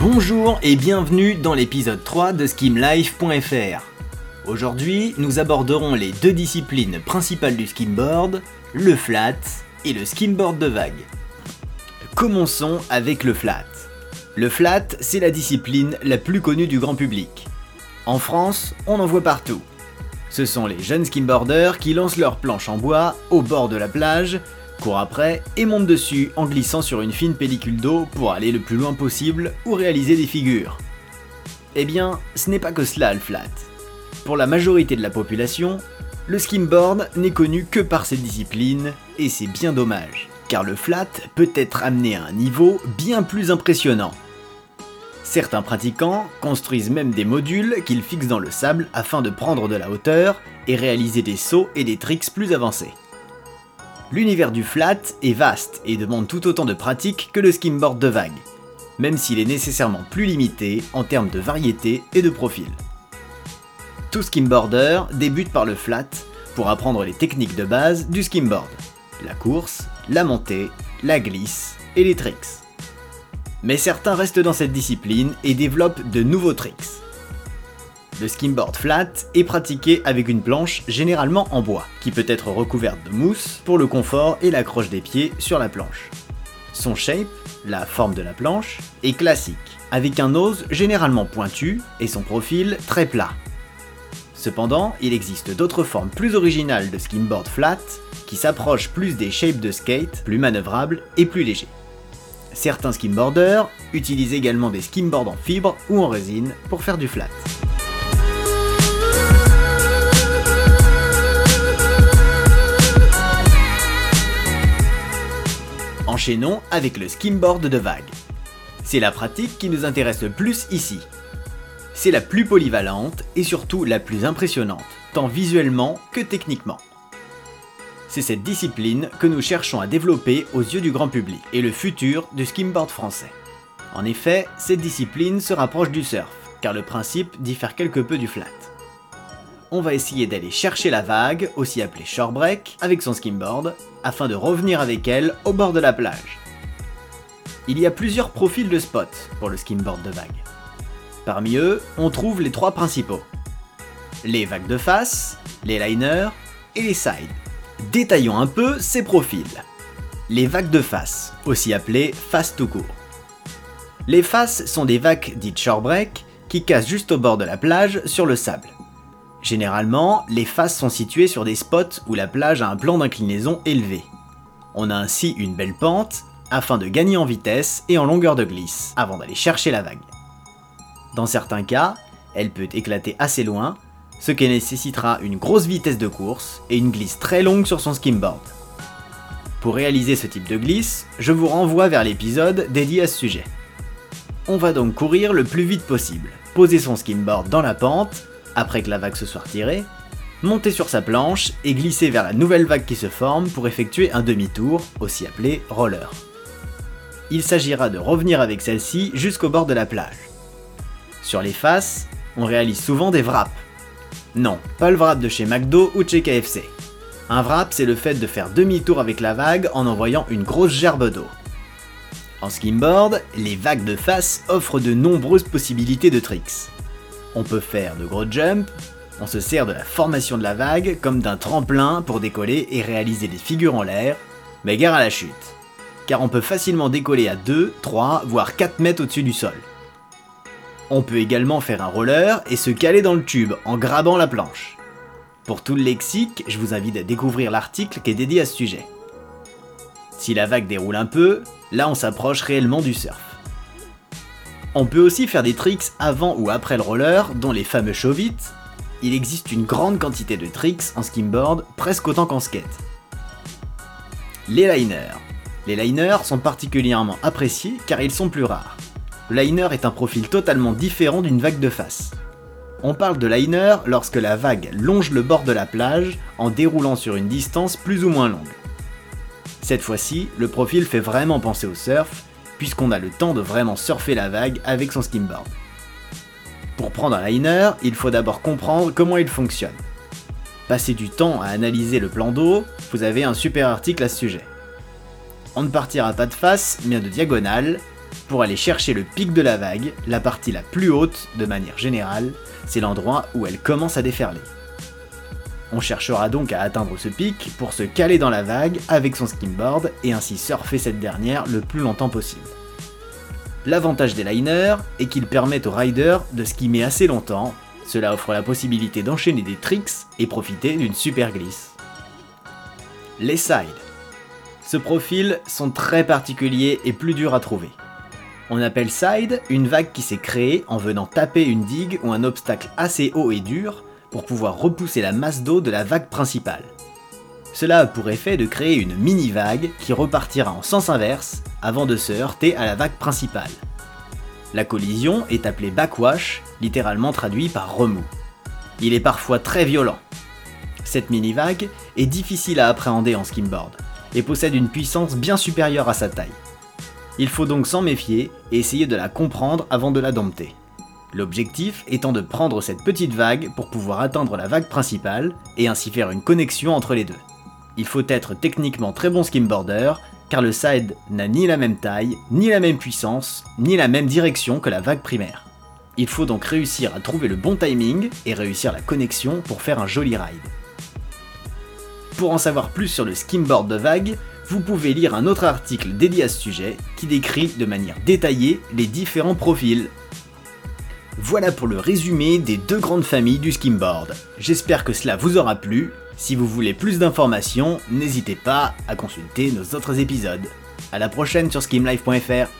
Bonjour et bienvenue dans l'épisode 3 de skimlife.fr. Aujourd'hui, nous aborderons les deux disciplines principales du skimboard, le flat et le skimboard de vague. Commençons avec le flat. Le flat, c'est la discipline la plus connue du grand public. En France, on en voit partout. Ce sont les jeunes skimboarders qui lancent leurs planches en bois au bord de la plage, courent après et montent dessus en glissant sur une fine pellicule d'eau pour aller le plus loin possible ou réaliser des figures. Eh bien, ce n'est pas que cela le flat. Pour la majorité de la population, le skimboard n'est connu que par cette discipline et c'est bien dommage, car le flat peut être amené à un niveau bien plus impressionnant. Certains pratiquants construisent même des modules qu'ils fixent dans le sable afin de prendre de la hauteur et réaliser des sauts et des tricks plus avancés. L'univers du flat est vaste et demande tout autant de pratique que le skimboard de vague, même s'il est nécessairement plus limité en termes de variété et de profil. Tout skimboarder débute par le flat pour apprendre les techniques de base du skimboard, la course, la montée, la glisse et les tricks. Mais certains restent dans cette discipline et développent de nouveaux tricks. Le skimboard flat est pratiqué avec une planche généralement en bois, qui peut être recouverte de mousse pour le confort et l'accroche des pieds sur la planche. Son shape, la forme de la planche, est classique, avec un nose généralement pointu et son profil très plat. Cependant, il existe d'autres formes plus originales de skimboard flat qui s'approchent plus des shapes de skate, plus manœuvrables et plus légers. Certains skimboarders utilisent également des skimboards en fibre ou en résine pour faire du flat. Avec le skimboard de vague. C'est la pratique qui nous intéresse le plus ici. C'est la plus polyvalente et surtout la plus impressionnante, tant visuellement que techniquement. C'est cette discipline que nous cherchons à développer aux yeux du grand public et le futur du skimboard français. En effet, cette discipline se rapproche du surf, car le principe diffère quelque peu du flat. On va essayer d'aller chercher la vague, aussi appelée shorebreak, avec son skimboard, afin de revenir avec elle au bord de la plage. Il y a plusieurs profils de spots pour le skimboard de vague. Parmi eux, on trouve les trois principaux. Les vagues de face, les liners et les sides. Détaillons un peu ces profils. Les vagues de face, aussi appelées face tout court. Les faces sont des vagues dites shorebreak qui cassent juste au bord de la plage sur le sable. Généralement, les faces sont situées sur des spots où la plage a un plan d'inclinaison élevé. On a ainsi une belle pente afin de gagner en vitesse et en longueur de glisse avant d'aller chercher la vague. Dans certains cas, elle peut éclater assez loin ce qui nécessitera une grosse vitesse de course et une glisse très longue sur son skimboard. Pour réaliser ce type de glisse, je vous renvoie vers l'épisode dédié à ce sujet. On va donc courir le plus vite possible, poser son skimboard dans la pente, après que la vague se soit retirée, monter sur sa planche et glisser vers la nouvelle vague qui se forme pour effectuer un demi-tour, aussi appelé roller. Il s'agira de revenir avec celle-ci jusqu'au bord de la plage. Sur les faces, on réalise souvent des wraps, non, pas le wrap de chez McDo ou chez KFC. Un wrap, c'est le fait de faire demi-tour avec la vague en envoyant une grosse gerbe d'eau. En skimboard, les vagues de face offrent de nombreuses possibilités de tricks. On peut faire de gros jumps, on se sert de la formation de la vague comme d'un tremplin pour décoller et réaliser des figures en l'air, mais gare à la chute, car on peut facilement décoller à 2, 3, voire 4 mètres au-dessus du sol. On peut également faire un roller et se caler dans le tube en grabant la planche. Pour tout le lexique, je vous invite à découvrir l'article qui est dédié à ce sujet. Si la vague déroule un peu, là on s'approche réellement du surf. On peut aussi faire des tricks avant ou après le roller, dont les fameux show Il existe une grande quantité de tricks en skimboard, presque autant qu'en skate. Les liners. Les liners sont particulièrement appréciés car ils sont plus rares. Le liner est un profil totalement différent d'une vague de face. On parle de liner lorsque la vague longe le bord de la plage en déroulant sur une distance plus ou moins longue. Cette fois-ci, le profil fait vraiment penser au surf, puisqu'on a le temps de vraiment surfer la vague avec son skimboard. Pour prendre un liner, il faut d'abord comprendre comment il fonctionne. Passer du temps à analyser le plan d'eau, vous avez un super article à ce sujet. On ne partira pas de face, mais de diagonale, Pour aller chercher le pic de la vague, la partie la plus haute, de manière générale, c'est l'endroit où elle commence à déferler. On cherchera donc à atteindre ce pic pour se caler dans la vague avec son skimboard et ainsi surfer cette dernière le plus longtemps possible. L'avantage des liners est qu'ils permettent aux riders de skimmer assez longtemps, cela offre la possibilité d'enchaîner des tricks et profiter d'une super glisse. Les sides. Ce profil sont très particuliers et plus durs à trouver. On appelle side une vague qui s'est créée en venant taper une digue ou un obstacle assez haut et dur pour pouvoir repousser la masse d'eau de la vague principale. Cela a pour effet de créer une mini-vague qui repartira en sens inverse avant de se heurter à la vague principale. La collision est appelée backwash, littéralement traduit par remous. Il est parfois très violent. Cette mini-vague est difficile à appréhender en skimboard et possède une puissance bien supérieure à sa taille. Il faut donc s'en méfier et essayer de la comprendre avant de la dompter. L'objectif étant de prendre cette petite vague pour pouvoir atteindre la vague principale et ainsi faire une connexion entre les deux. Il faut être techniquement très bon skimboarder car le side n'a ni la même taille, ni la même puissance, ni la même direction que la vague primaire. Il faut donc réussir à trouver le bon timing et réussir la connexion pour faire un joli ride. Pour en savoir plus sur le skimboard de vague, vous pouvez lire un autre article dédié à ce sujet qui décrit de manière détaillée les différents profils. Voilà pour le résumé des deux grandes familles du skimboard. J'espère que cela vous aura plu si vous voulez plus d'informations, n'hésitez pas à consulter nos autres épisodes. A la prochaine sur skimlife.fr